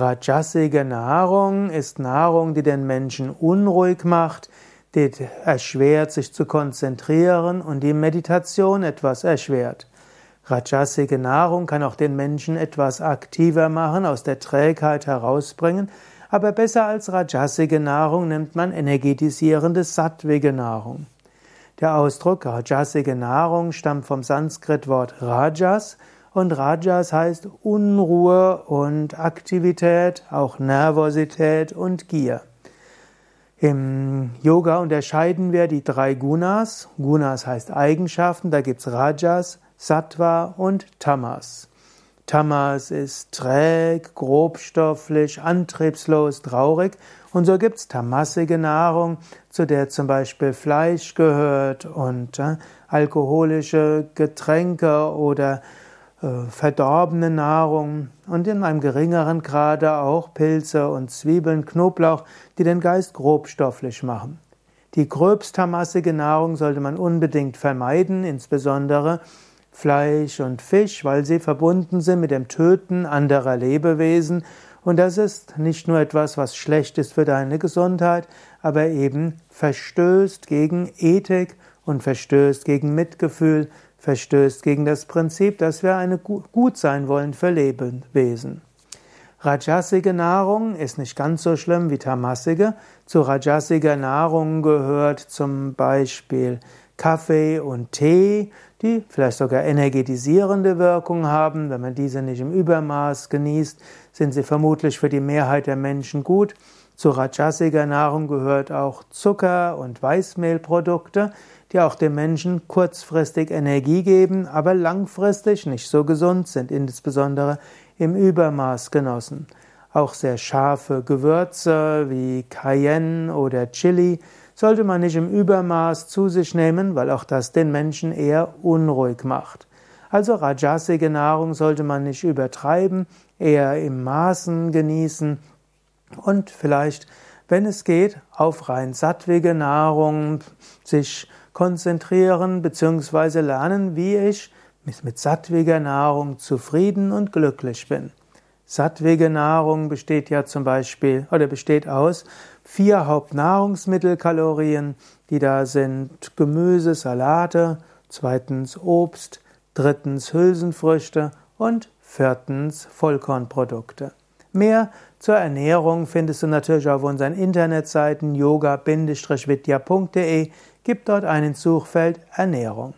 Rajasige Nahrung ist Nahrung, die den Menschen unruhig macht, die erschwert, sich zu konzentrieren und die Meditation etwas erschwert. Rajasige Nahrung kann auch den Menschen etwas aktiver machen, aus der Trägheit herausbringen, aber besser als Rajasige Nahrung nimmt man energetisierende sattwige Nahrung. Der Ausdruck Rajasige Nahrung stammt vom Sanskritwort Rajas und Rajas heißt Unruhe und Aktivität, auch Nervosität und Gier. Im Yoga unterscheiden wir die drei Gunas. Gunas heißt Eigenschaften, da gibt's Rajas, Sattva und Tamas. Tamas ist träg, grobstofflich, antriebslos, traurig. Und so gibt's tamassige Nahrung, zu der zum Beispiel Fleisch gehört und äh, alkoholische Getränke oder verdorbene Nahrung und in einem geringeren Grade auch Pilze und Zwiebeln, Knoblauch, die den Geist grobstofflich machen. Die gröbstermassige Nahrung sollte man unbedingt vermeiden, insbesondere Fleisch und Fisch, weil sie verbunden sind mit dem Töten anderer Lebewesen. Und das ist nicht nur etwas, was schlecht ist für deine Gesundheit, aber eben verstößt gegen Ethik und verstößt gegen Mitgefühl, verstößt gegen das Prinzip, dass wir eine gut sein wollen für Lebewesen. Rajasige Nahrung ist nicht ganz so schlimm wie tamassige. Zu rajasiger Nahrung gehört zum Beispiel Kaffee und Tee, die vielleicht sogar energetisierende Wirkung haben. Wenn man diese nicht im Übermaß genießt, sind sie vermutlich für die Mehrheit der Menschen gut. Zu rajasiger Nahrung gehört auch Zucker und Weißmehlprodukte, die auch dem Menschen kurzfristig Energie geben, aber langfristig nicht so gesund sind, insbesondere im Übermaß genossen. Auch sehr scharfe Gewürze wie Cayenne oder Chili sollte man nicht im Übermaß zu sich nehmen, weil auch das den Menschen eher unruhig macht. Also rajasige Nahrung sollte man nicht übertreiben, eher im Maßen genießen und vielleicht, wenn es geht, auf rein sattwige Nahrung sich konzentrieren bzw. lernen, wie ich mit sattwiger Nahrung zufrieden und glücklich bin. Sattwige Nahrung besteht ja zum Beispiel oder besteht aus vier Hauptnahrungsmittelkalorien, die da sind Gemüse, Salate, zweitens Obst, drittens Hülsenfrüchte und viertens Vollkornprodukte. Mehr zur Ernährung findest du natürlich auf unseren Internetseiten yoga-vidya.de. Gib dort einen Suchfeld Ernährung.